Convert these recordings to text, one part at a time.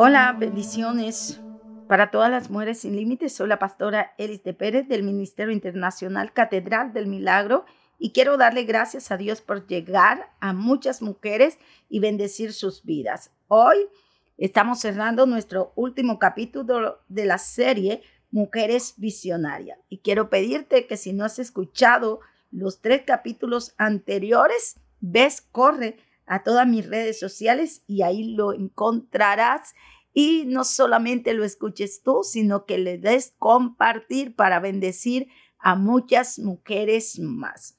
Hola, bendiciones para todas las mujeres sin límites. Soy la pastora Elis de Pérez del Ministerio Internacional Catedral del Milagro y quiero darle gracias a Dios por llegar a muchas mujeres y bendecir sus vidas. Hoy estamos cerrando nuestro último capítulo de la serie Mujeres Visionarias y quiero pedirte que si no has escuchado los tres capítulos anteriores, ves, corre a todas mis redes sociales y ahí lo encontrarás. Y no solamente lo escuches tú, sino que le des compartir para bendecir a muchas mujeres más.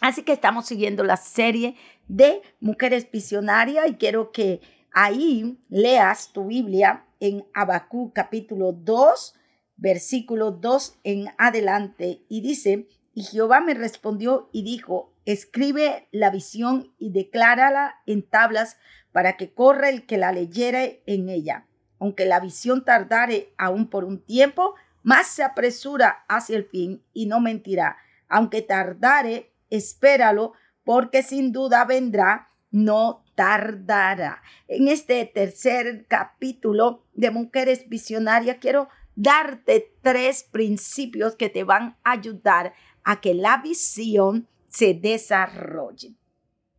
Así que estamos siguiendo la serie de Mujeres Visionarias y quiero que ahí leas tu Biblia en Abacú capítulo 2, versículo 2 en adelante y dice, y Jehová me respondió y dijo, escribe la visión y declárala en tablas para que corra el que la leyere en ella. Aunque la visión tardare aún por un tiempo, más se apresura hacia el fin y no mentirá. Aunque tardare, espéralo, porque sin duda vendrá, no tardará. En este tercer capítulo de Mujeres Visionarias quiero darte tres principios que te van a ayudar a que la visión se desarrolle.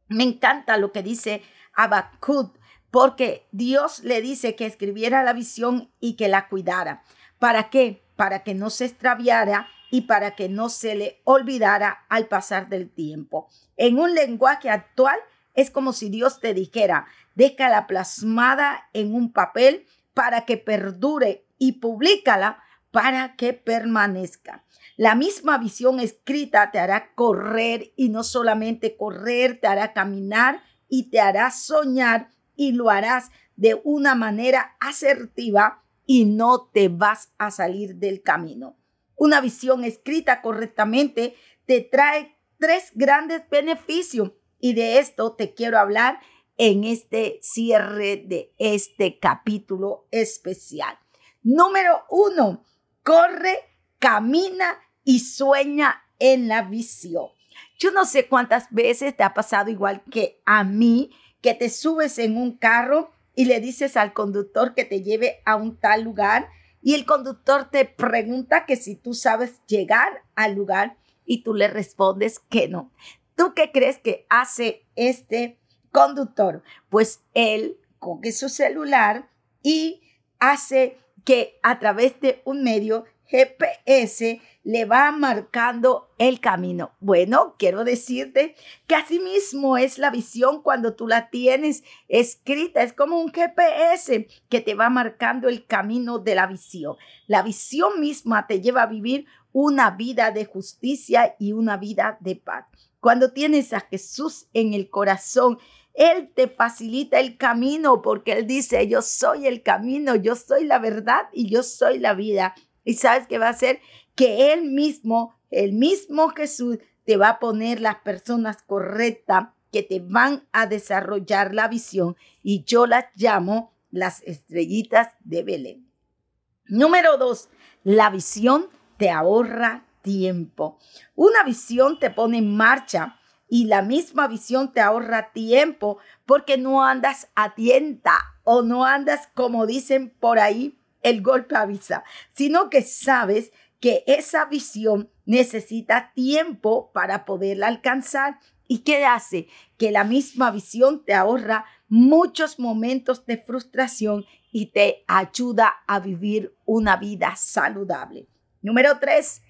Me encanta lo que dice Abacud, porque Dios le dice que escribiera la visión y que la cuidara. ¿Para qué? Para que no se extraviara y para que no se le olvidara al pasar del tiempo. En un lenguaje actual es como si Dios te dijera, déjala plasmada en un papel para que perdure y públicala para que permanezca. La misma visión escrita te hará correr y no solamente correr, te hará caminar y te hará soñar y lo harás de una manera asertiva y no te vas a salir del camino. Una visión escrita correctamente te trae tres grandes beneficios y de esto te quiero hablar en este cierre de este capítulo especial. Número uno, corre, camina y sueña en la visión. Yo no sé cuántas veces te ha pasado igual que a mí, que te subes en un carro y le dices al conductor que te lleve a un tal lugar y el conductor te pregunta que si tú sabes llegar al lugar y tú le respondes que no. ¿Tú qué crees que hace este conductor? Pues él coge su celular y hace que a través de un medio GPS le va marcando el camino. Bueno, quiero decirte que así mismo es la visión cuando tú la tienes escrita. Es como un GPS que te va marcando el camino de la visión. La visión misma te lleva a vivir una vida de justicia y una vida de paz. Cuando tienes a Jesús en el corazón, él te facilita el camino porque Él dice, yo soy el camino, yo soy la verdad y yo soy la vida. Y sabes que va a hacer que Él mismo, el mismo Jesús, te va a poner las personas correctas que te van a desarrollar la visión y yo las llamo las estrellitas de Belén. Número dos, la visión te ahorra tiempo. Una visión te pone en marcha y la misma visión te ahorra tiempo porque no andas a tienta o no andas como dicen por ahí el golpe avisa, sino que sabes que esa visión necesita tiempo para poderla alcanzar. ¿Y qué hace? Que la misma visión te ahorra muchos momentos de frustración y te ayuda a vivir una vida saludable. Número tres,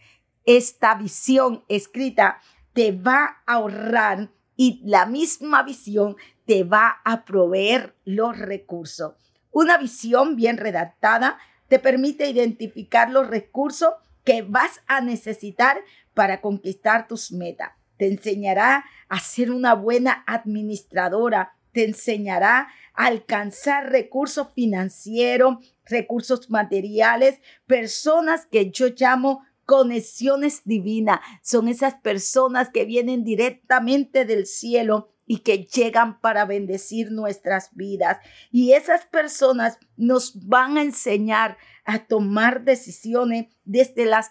esta visión escrita te va a ahorrar y la misma visión te va a proveer los recursos. Una visión bien redactada te permite identificar los recursos que vas a necesitar para conquistar tus metas. Te enseñará a ser una buena administradora, te enseñará a alcanzar recursos financieros, recursos materiales, personas que yo llamo conexiones divinas. Son esas personas que vienen directamente del cielo y que llegan para bendecir nuestras vidas. Y esas personas nos van a enseñar a tomar decisiones desde, las,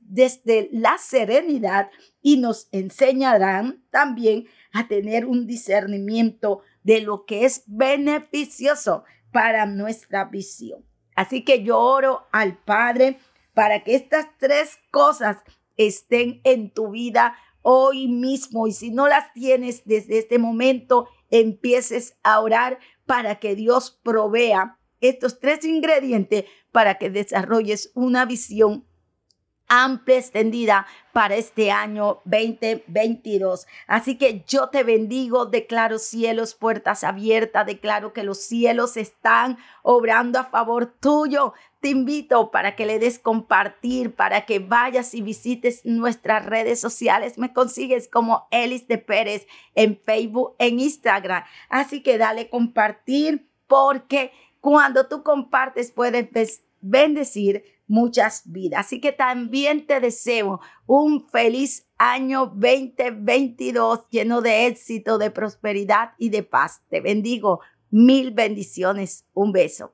desde la serenidad y nos enseñarán también a tener un discernimiento de lo que es beneficioso para nuestra visión. Así que yo oro al Padre para que estas tres cosas estén en tu vida hoy mismo. Y si no las tienes desde este momento, empieces a orar para que Dios provea estos tres ingredientes para que desarrolles una visión amplia, extendida para este año 2022. Así que yo te bendigo, declaro cielos, puertas abiertas, declaro que los cielos están obrando a favor tuyo. Te invito para que le des compartir, para que vayas y visites nuestras redes sociales. Me consigues como Elis de Pérez en Facebook, en Instagram. Así que dale compartir porque cuando tú compartes puedes bendecir muchas vidas. Así que también te deseo un feliz año 2022 lleno de éxito, de prosperidad y de paz. Te bendigo. Mil bendiciones. Un beso.